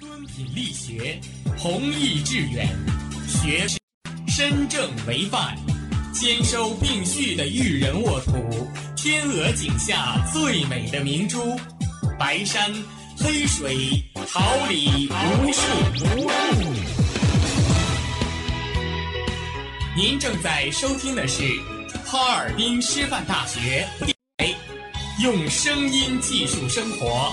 敦品力学，弘毅致远，学身正为范，兼收并蓄的育人沃土，天鹅颈下最美的明珠，白山黑水，桃李无数无数。您正在收听的是哈尔滨师范大学，用声音技术生活，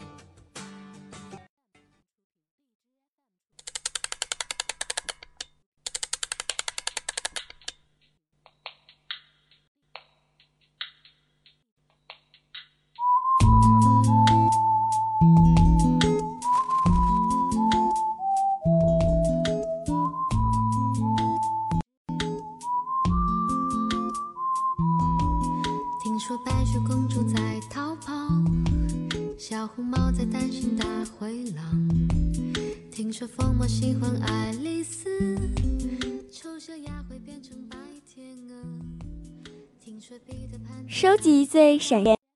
在担心大灰狼。听说疯魔喜欢爱丽丝，丑小鸭会变成白天鹅。听说彼得潘收集最闪亮，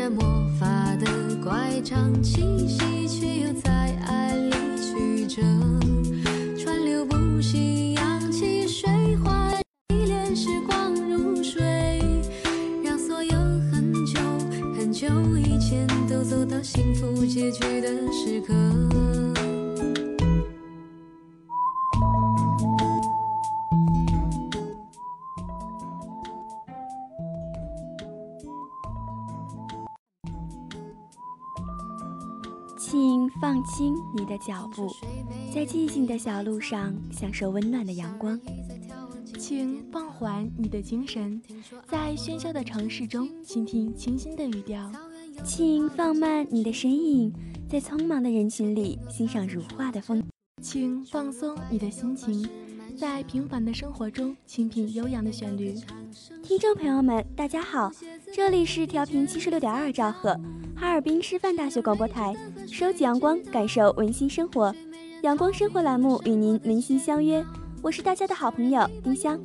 染魔法的乖张气息，却又在爱里曲折，川流不息，扬起水花，一帘时光如水，让所有很久很久以前都走到幸福结局的时刻。你的脚步，在寂静的小路上享受温暖的阳光。请放缓你的精神，在喧嚣的城市中倾听清新的语调。请放慢你的身影，在匆忙的人群里欣赏如画的风。请放松你的心情，在平凡的生活中倾听悠扬的旋律。听众朋友们，大家好，这里是调频七十六点二兆赫，哈尔滨师范大学广播台，收集阳光，感受温馨生活，阳光生活栏目与您温馨相约。我是大家的好朋友丁香，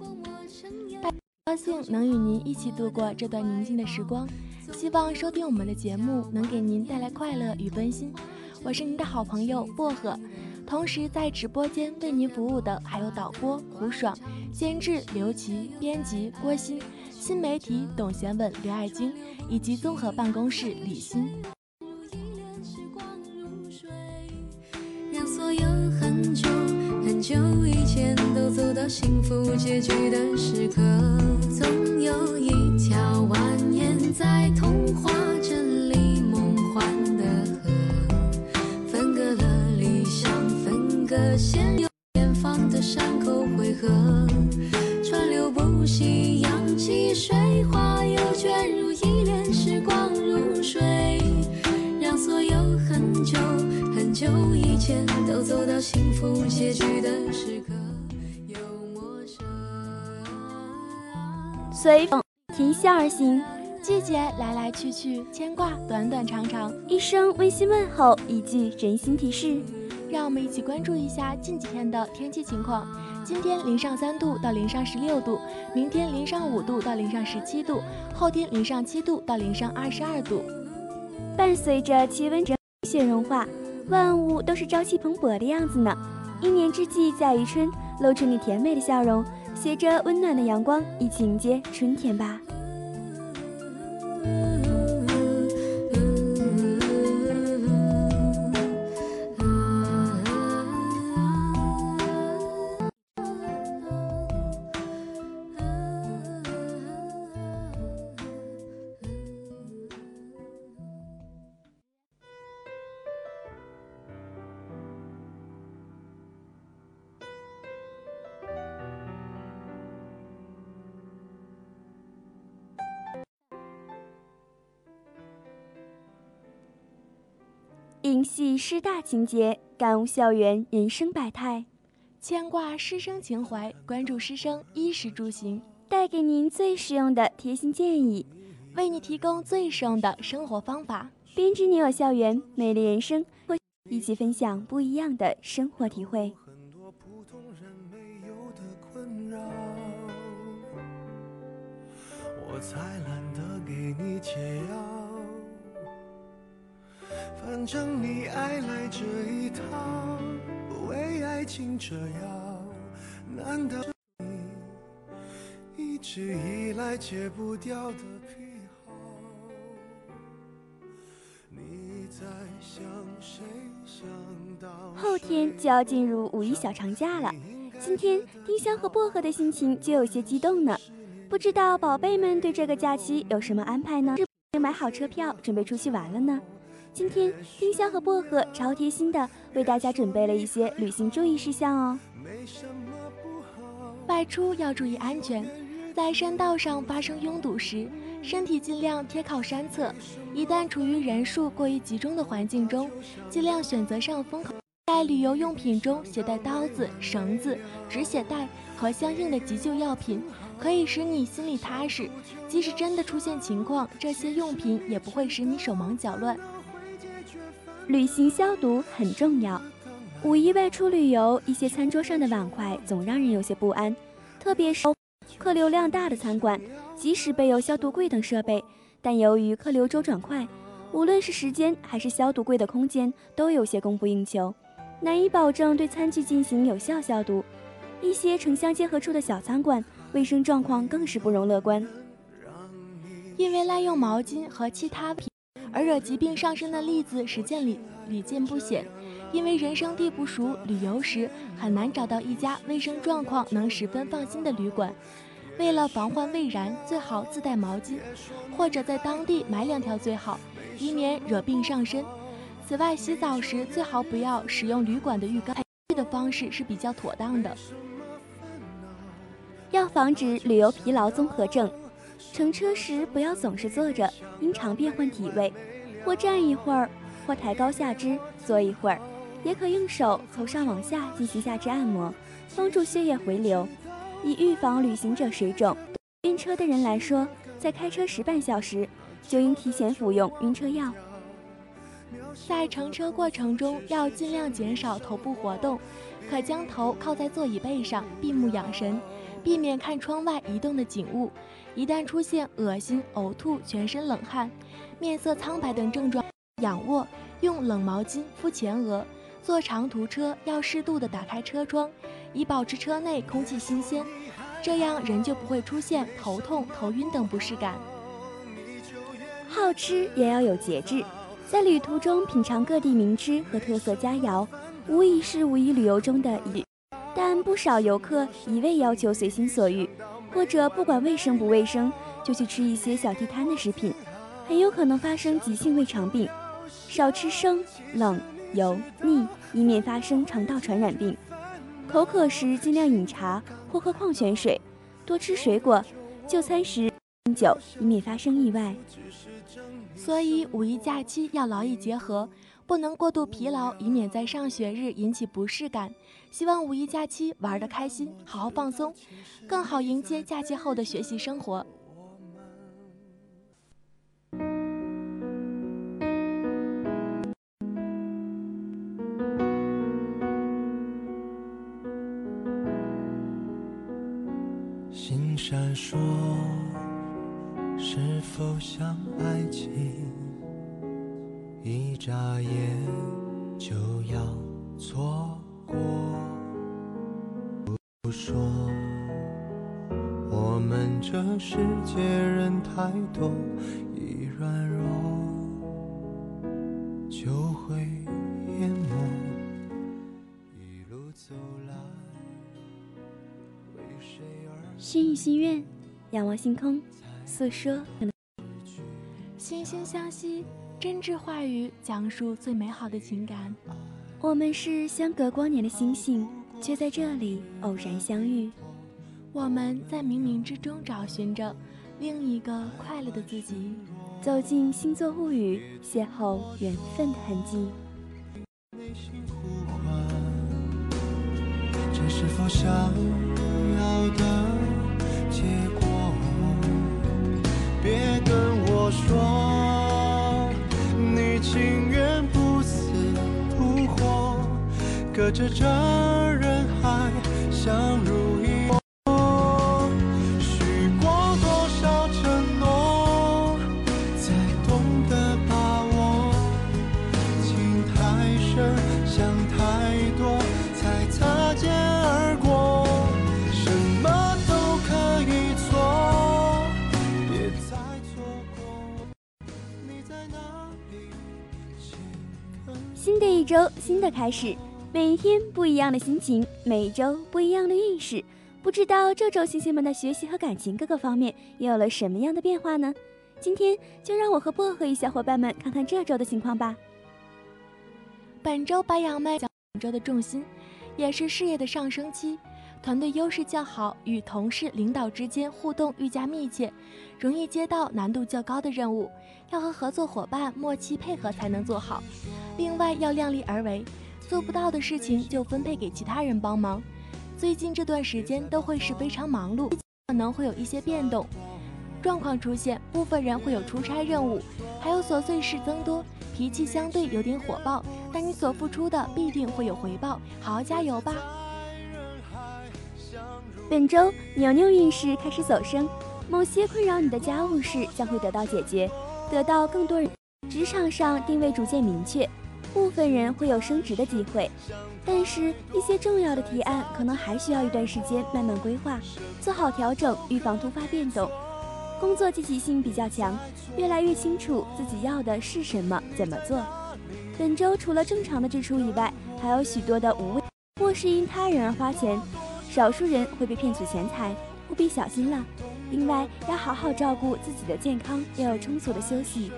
高兴能与您一起度过这段宁静的时光。希望收听我们的节目能给您带来快乐与温馨。我是您的好朋友薄荷，同时在直播间为您服务的还有导播胡爽、监制刘琦、编辑郭鑫、新媒体董贤文、刘爱晶以及综合办公室李欣。让所有很久很久以前都走到幸福结局的时刻，总有一条蜿蜒在童话镇里梦幻的河，分隔了理想，分隔现有远方的山口汇合，川流不息，扬起水花，又卷入一帘时光如水，让所有很久很久以前都走到幸福结局的时刻，有陌生。随风停笑而行，季节来来去去，牵挂短短长长，一声温馨问候，一句真心提示。让我们一起关注一下近几天的天气情况。今天零上三度到零上十六度，明天零上五度到零上十七度，后天零上七度到零上二十二度。伴随着气温正雪融化，万物都是朝气蓬勃的样子呢。一年之计在于春，露出你甜美的笑容，携着温暖的阳光，一起迎接春天吧。影戏师大情节，感悟校园人生百态，牵挂师生情怀，关注师生衣食住行，带给您最实用的贴心建议，为你提供最实用的生活方法，编织你我校园美丽人生，一起分享不一样的生活体会。这一套，为爱情折腰，难道你一直以来戒不掉的癖好？你在想谁？想到后天就要进入五一小长假了，今天丁香和薄荷的心情就有些激动呢。不知道宝贝们对这个假期有什么安排呢？是买好车票准备出去玩了呢？今天，丁香和薄荷超贴心的为大家准备了一些旅行注意事项哦。外出要注意安全，在山道上发生拥堵时，身体尽量贴靠山侧。一旦处于人数过于集中的环境中，尽量选择上风口。在旅游用品中携带刀子、绳子、止血带和相应的急救药品，可以使你心里踏实。即使真的出现情况，这些用品也不会使你手忙脚乱。旅行消毒很重要。五一外出旅游，一些餐桌上的碗筷总让人有些不安，特别是客流量大的餐馆，即使备有消毒柜等设备，但由于客流周转快，无论是时间还是消毒柜的空间都有些供不应求，难以保证对餐具进行有效消毒。一些城乡结合处的小餐馆，卫生状况更是不容乐观，因为滥用毛巾和其他品。而惹疾病上身的例子实践里屡见不鲜，因为人生地不熟，旅游时很难找到一家卫生状况能十分放心的旅馆。为了防患未然，最好自带毛巾，或者在当地买两条最好，以免惹病上身。此外，洗澡时最好不要使用旅馆的浴缸，的方式是比较妥当的。要防止旅游疲劳综合症。乘车时不要总是坐着，应常变换体位，或站一会儿，或抬高下肢坐一会儿，也可用手从上往下进行下肢按摩，帮助血液回流，以预防旅行者水肿。晕车的人来说，在开车时半小时就应提前服用晕车药。在乘车过程中要尽量减少头部活动，可将头靠在座椅背上，闭目养神，避免看窗外移动的景物。一旦出现恶心、呕吐、全身冷汗、面色苍白等症状，仰卧用冷毛巾敷前额。坐长途车要适度的打开车窗，以保持车内空气新鲜，这样人就不会出现头痛、头晕等不适感。好吃也要有节制，在旅途中品尝各地名吃和特色佳肴，无疑是五一旅游中的一。但不少游客一味要求随心所欲。或者不管卫生不卫生，就去吃一些小地摊的食品，很有可能发生急性胃肠病。少吃生、冷、油、腻，以免发生肠道传染病。口渴时尽量饮茶或喝矿泉水，多吃水果。就餐时饮酒，以免发生意外。所以五一假期要劳逸结合，不能过度疲劳，以免在上学日引起不适感。希望五一假期玩得开心，好好放松，更好迎接假期后的学习生活。太多，一软弱就会淹没。一路走来，为谁而心与心愿，仰望星空，诉说。惺惺相惜，真挚话语讲述最美好的情感。我们是相隔光年的星星，却在这里偶然相遇。我们在冥冥之中找寻着另一个快乐的自己，走进星座物语，邂逅缘分的痕迹。内心呼唤，这是否想要的结果？别跟我说，你情愿不死不活，隔着这人海，相濡周，新的开始，每一天不一样的心情，每一周不一样的运势。不知道这周星星们的学习和感情各个方面又有了什么样的变化呢？今天就让我和薄荷与小伙伴们看看这周的情况吧。本周白羊们本周的重心也是事业的上升期，团队优势较好，与同事、领导之间互动愈加密切，容易接到难度较高的任务，要和合作伙伴默契配合才能做好。另外要量力而为，做不到的事情就分配给其他人帮忙。最近这段时间都会是非常忙碌，可能会有一些变动状况出现，部分人会有出差任务，还有琐碎事增多，脾气相对有点火爆，但你所付出的必定会有回报，好好加油吧！本周牛牛运势开始走升，某些困扰你的家务事将会得到解决，得到更多人。职场上定位逐渐明确，部分人会有升职的机会，但是一些重要的提案可能还需要一段时间慢慢规划，做好调整，预防突发变动。工作积极性比较强，越来越清楚自己要的是什么，怎么做。本周除了正常的支出以外，还有许多的无谓或是因他人而花钱，少数人会被骗取钱财，务必小心了。另外，要好好照顾自己的健康，要有充足的休息。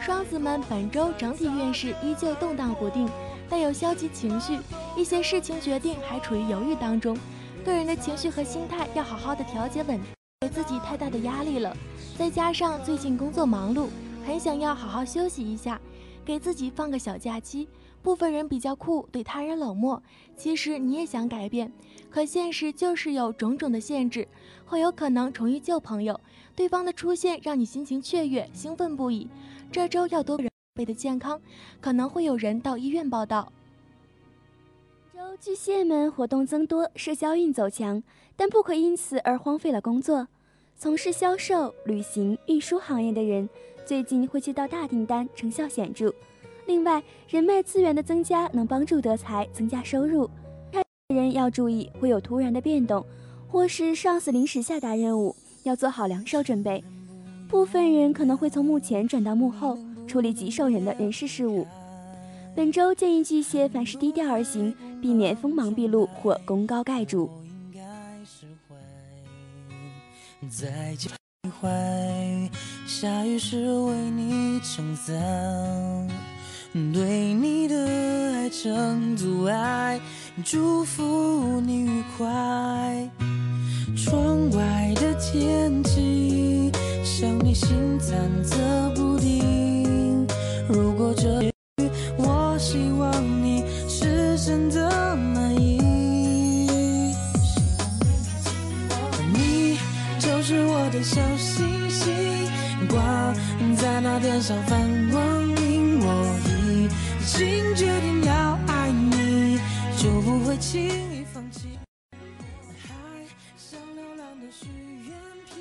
双子们本周整体运势依旧动荡不定，带有消极情绪，一些事情决定还处于犹豫当中，个人的情绪和心态要好好的调节稳定，给自己太大的压力了。再加上最近工作忙碌，很想要好好休息一下，给自己放个小假期。部分人比较酷，对他人冷漠，其实你也想改变，可现实就是有种种的限制，会有可能重遇旧朋友。对方的出现让你心情雀跃、兴奋不已。这周要多人备的健康，可能会有人到医院报道。周巨蟹们活动增多，社交运走强，但不可因此而荒废了工作。从事销售、旅行、运输行业的人，最近会接到大订单，成效显著。另外，人脉资源的增加能帮助德才，增加收入。人要注意会有突然的变动，或是上司临时下达任务，要做好两手准备。部分人可能会从幕前转到幕后，处理棘手人的人事事务。本周建议巨蟹凡事低调而行，避免锋芒毕露或功高盖主。在徘徊，下雨时为你撑伞，对你的爱成阻碍，祝福你愉快。窗外的天气，像你心忐忑不定。如果这雨，我希望你是真的满意。你就是我的小星星，挂在那天上放轻易放弃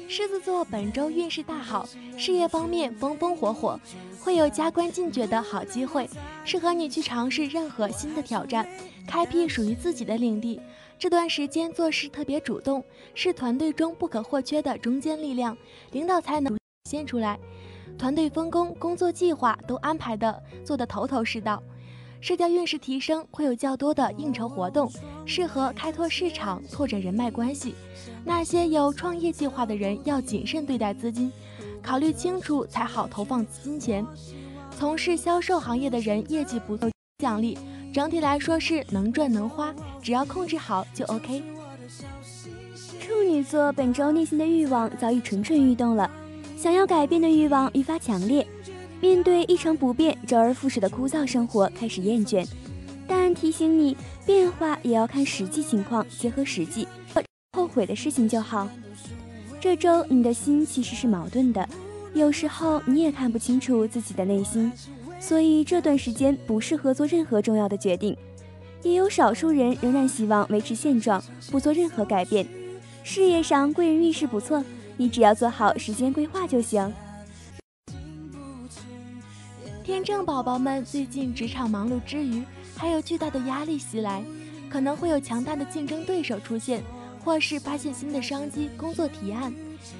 狮子座本周运势大好，事业方面风风火火，会有加官进爵的好机会，适合你去尝试任何新的挑战，开辟属于自己的领地。这段时间做事特别主动，是团队中不可或缺的中坚力量，领导才能显现出来。团队分工、工作计划都安排的做得头头是道。社交运势提升，会有较多的应酬活动，适合开拓市场、拓展人脉关系。那些有创业计划的人要谨慎对待资金，考虑清楚才好投放金钱。从事销售行业的人业绩不错，奖励。整体来说是能赚能花，只要控制好就 OK。处女座本周内心的欲望早已蠢蠢欲动了，想要改变的欲望愈发强烈。面对一成不变、周而复始的枯燥生活，开始厌倦。但提醒你，变化也要看实际情况，结合实际，后悔的事情就好。这周你的心其实是矛盾的，有时候你也看不清楚自己的内心。所以这段时间不适合做任何重要的决定，也有少数人仍然希望维持现状，不做任何改变。事业上贵人运势不错，你只要做好时间规划就行。天秤宝宝们最近职场忙碌之余，还有巨大的压力袭来，可能会有强大的竞争对手出现，或是发现新的商机、工作提案，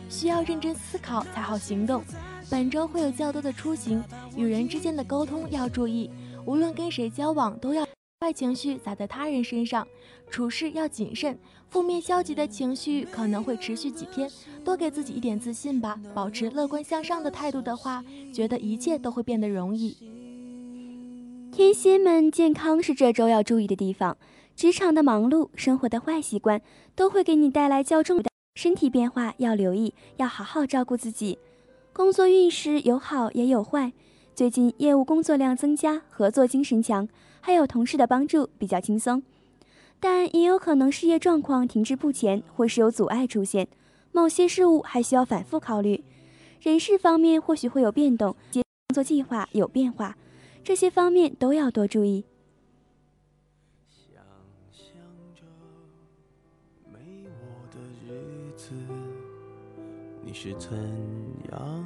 需要认真思考才好行动。本周会有较多的出行，与人之间的沟通要注意，无论跟谁交往都要坏情绪撒在他人身上，处事要谨慎，负面消极的情绪可能会持续几天，多给自己一点自信吧，保持乐观向上的态度的话，觉得一切都会变得容易。天蝎们健康是这周要注意的地方，职场的忙碌，生活的坏习惯都会给你带来较重的身体变化，要留意，要好好照顾自己。工作运势有好也有坏，最近业务工作量增加，合作精神强，还有同事的帮助，比较轻松。但也有可能事业状况停滞不前，或是有阻碍出现，某些事物还需要反复考虑。人事方面或许会有变动，工作计划有变化，这些方面都要多注意。想象着没我的日子，你是怎样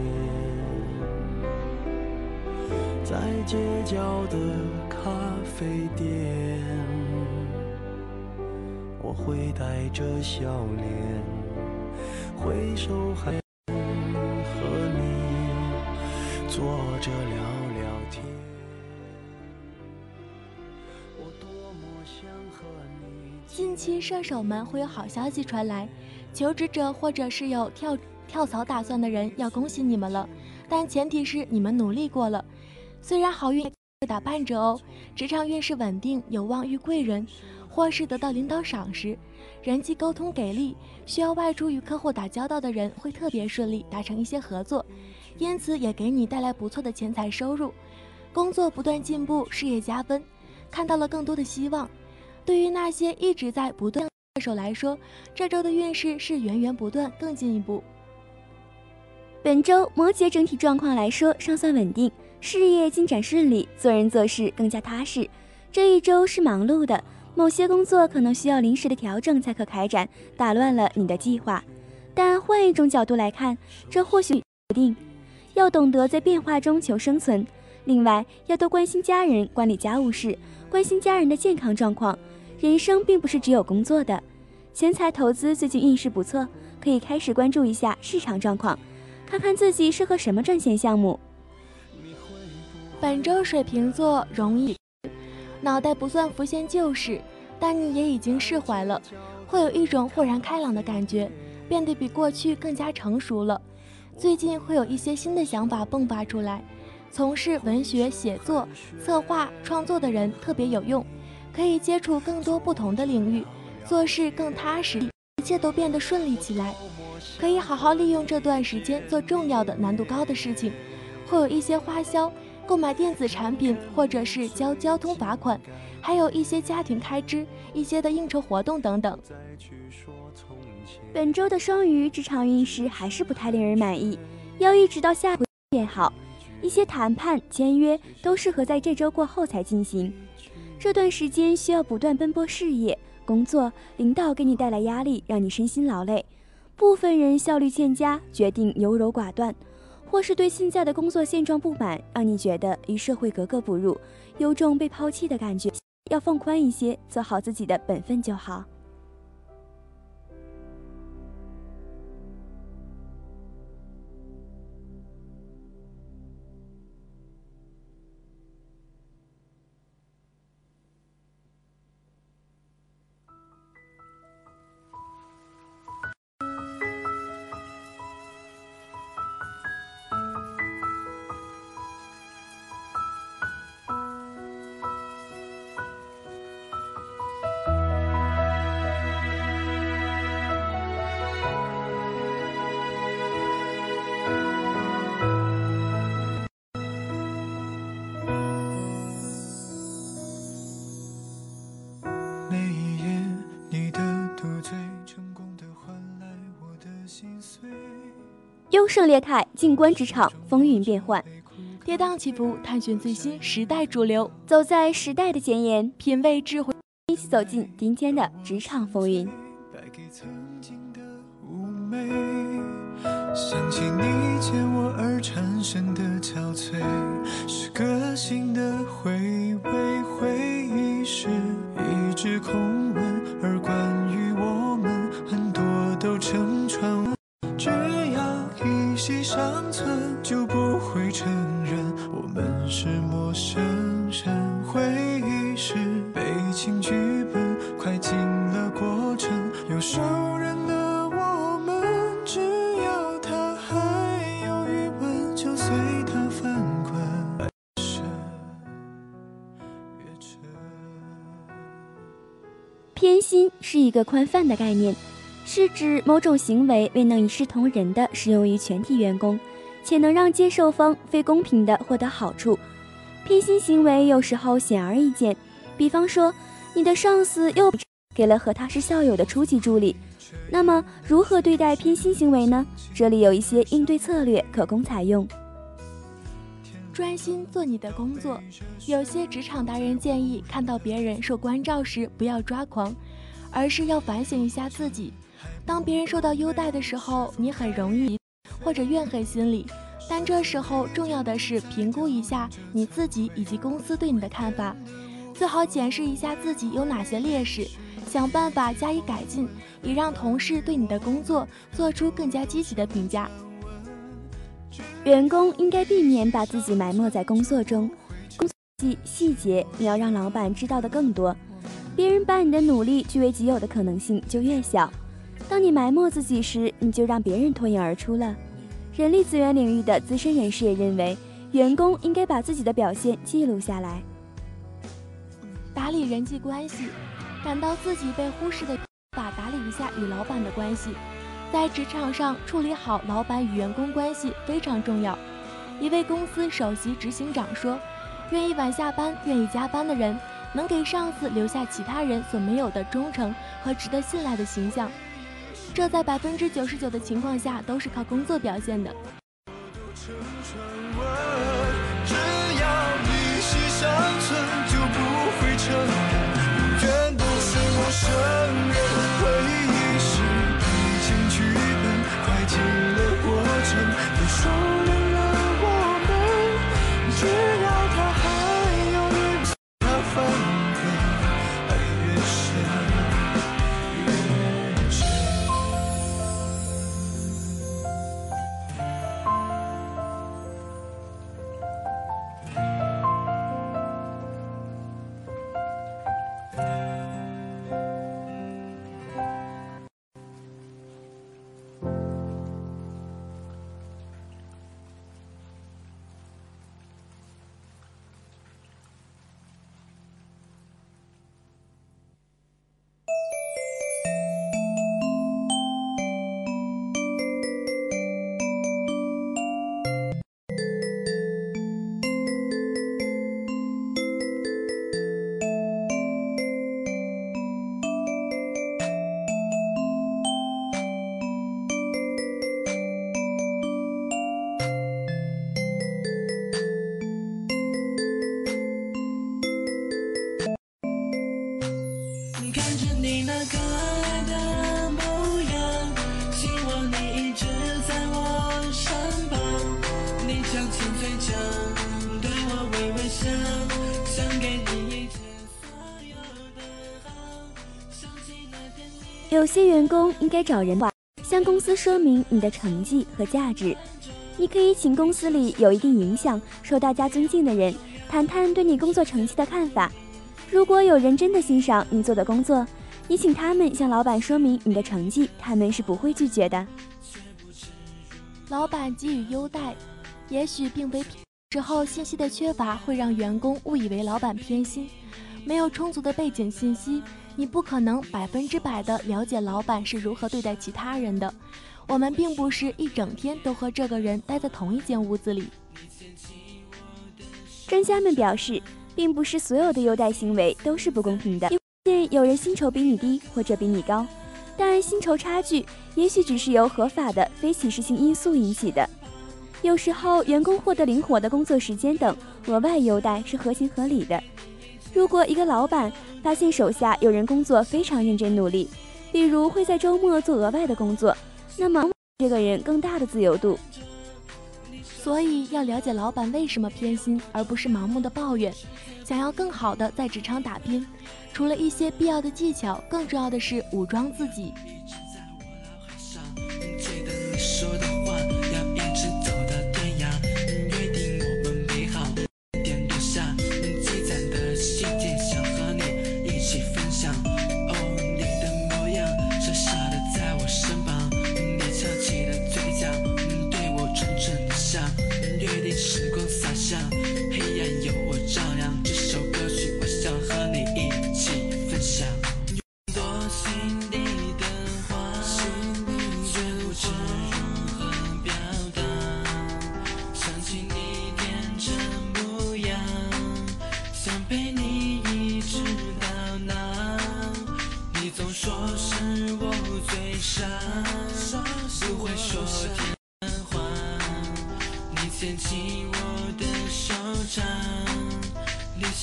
街角的咖啡店？我会带着笑脸挥手喊和你坐着聊聊天。我多么想和你。近期射手们会有好消息传来，求职者或者是有跳跳槽打算的人要恭喜你们了，但前提是你们努力过了。虽然好运会打半折哦，职场运势稳定，有望遇贵人，或是得到领导赏识，人际沟通给力，需要外出与客户打交道的人会特别顺利达成一些合作，因此也给你带来不错的钱财收入，工作不断进步，事业加分，看到了更多的希望。对于那些一直在不断射手来说，这周的运势是源源不断，更进一步。本周摩羯整体状况来说尚算稳定，事业进展顺利，做人做事更加踏实。这一周是忙碌的，某些工作可能需要临时的调整才可开展，打乱了你的计划。但换一种角度来看，这或许不定。要懂得在变化中求生存，另外要多关心家人，管理家务事，关心家人的健康状况。人生并不是只有工作的，钱财投资最近运势不错，可以开始关注一下市场状况，看看自己适合什么赚钱项目。本周水瓶座容易脑袋不算浮现旧事，但你也已经释怀了，会有一种豁然开朗的感觉，变得比过去更加成熟了。最近会有一些新的想法迸发出来，从事文学写作、策划、创作的人特别有用。可以接触更多不同的领域，做事更踏实，一切都变得顺利起来。可以好好利用这段时间做重要的、难度高的事情，会有一些花销，购买电子产品，或者是交交通罚款，还有一些家庭开支、一些的应酬活动等等。本周的双鱼职场运势还是不太令人满意，要一直到下回变好。一些谈判、签约都适合在这周过后才进行。这段时间需要不断奔波事业、工作，领导给你带来压力，让你身心劳累。部分人效率欠佳，决定优柔寡断，或是对现在的工作现状不满，让你觉得与社会格格不入，有种被抛弃的感觉。要放宽一些，做好自己的本分就好。胜劣汰，静观职场风云变幻，跌宕起伏，探寻最新时代主流，走在时代的前沿，品味智慧，一起走进今天的职场风云。带给曾经的妩媚想起你见我而产生的憔悴，是个性的回味，一个宽泛的概念。是指某种行为未能一视同仁地适用于全体员工，且能让接受方非公平地获得好处。偏心行为有时候显而易见，比方说，你的上司又给了和他是校友的初级助理，那么如何对待偏心行为呢？这里有一些应对策略可供采用。专心做你的工作。有些职场达人建议，看到别人受关照时，不要抓狂，而是要反省一下自己。当别人受到优待的时候，你很容易或者怨恨心理，但这时候重要的是评估一下你自己以及公司对你的看法，最好检视一下自己有哪些劣势，想办法加以改进，以让同事对你的工作做出更加积极的评价。员工应该避免把自己埋没在工作中，工作细细节你要让老板知道的更多，别人把你的努力据为己有的可能性就越小。当你埋没自己时，你就让别人脱颖而出了。人力资源领域的资深人士也认为，员工应该把自己的表现记录下来。打理人际关系，感到自己被忽视的，把打理一下与老板的关系。在职场上处理好老板与员工关系非常重要。一位公司首席执行长说：“愿意晚下班、愿意加班的人，能给上司留下其他人所没有的忠诚和值得信赖的形象。”这在百分之九十九的情况下都是靠工作表现的。有些员工应该找人吧，向公司说明你的成绩和价值。你可以请公司里有一定影响、受大家尊敬的人，谈谈对你工作成绩的看法。如果有人真的欣赏你做的工作，你请他们向老板说明你的成绩，他们是不会拒绝的。老板给予优待，也许并非之后信息的缺乏会让员工误以为老板偏心。没有充足的背景信息，你不可能百分之百的了解老板是如何对待其他人的。我们并不是一整天都和这个人待在同一间屋子里。专家们表示，并不是所有的优待行为都是不公平的。现有人薪酬比你低或者比你高，但薪酬差距也许只是由合法的非歧视性因素引起的。有时候，员工获得灵活的工作时间等额外优待是合情合理的。如果一个老板发现手下有人工作非常认真努力，比如会在周末做额外的工作，那么这个人更大的自由度。所以要了解老板为什么偏心，而不是盲目的抱怨。想要更好的在职场打拼，除了一些必要的技巧，更重要的是武装自己。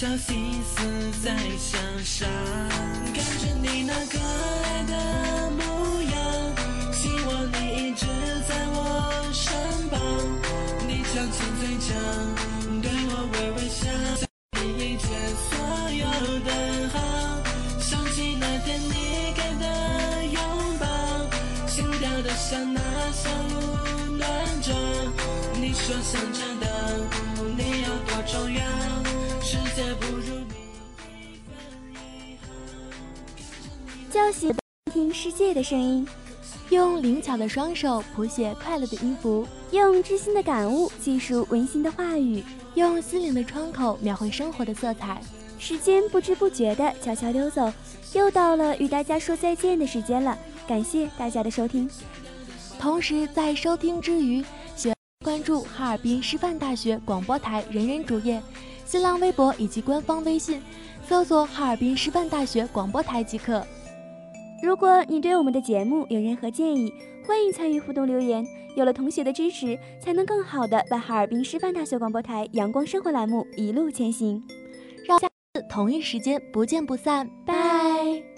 小心思在向上。看着你那可爱的界的声音，用灵巧的双手谱写快乐的音符，用知心的感悟记述温馨的话语，用心灵的窗口描绘生活的色彩。时间不知不觉的悄悄溜走，又到了与大家说再见的时间了。感谢大家的收听，同时在收听之余。请关注哈尔滨师范大学广播台人人主页、新浪微博以及官方微信，搜索“哈尔滨师范大学广播台”即可。如果你对我们的节目有任何建议，欢迎参与互动留言。有了同学的支持，才能更好的把哈尔滨师范大学广播台阳光生活栏目一路前行。让下次同一时间不见不散，拜。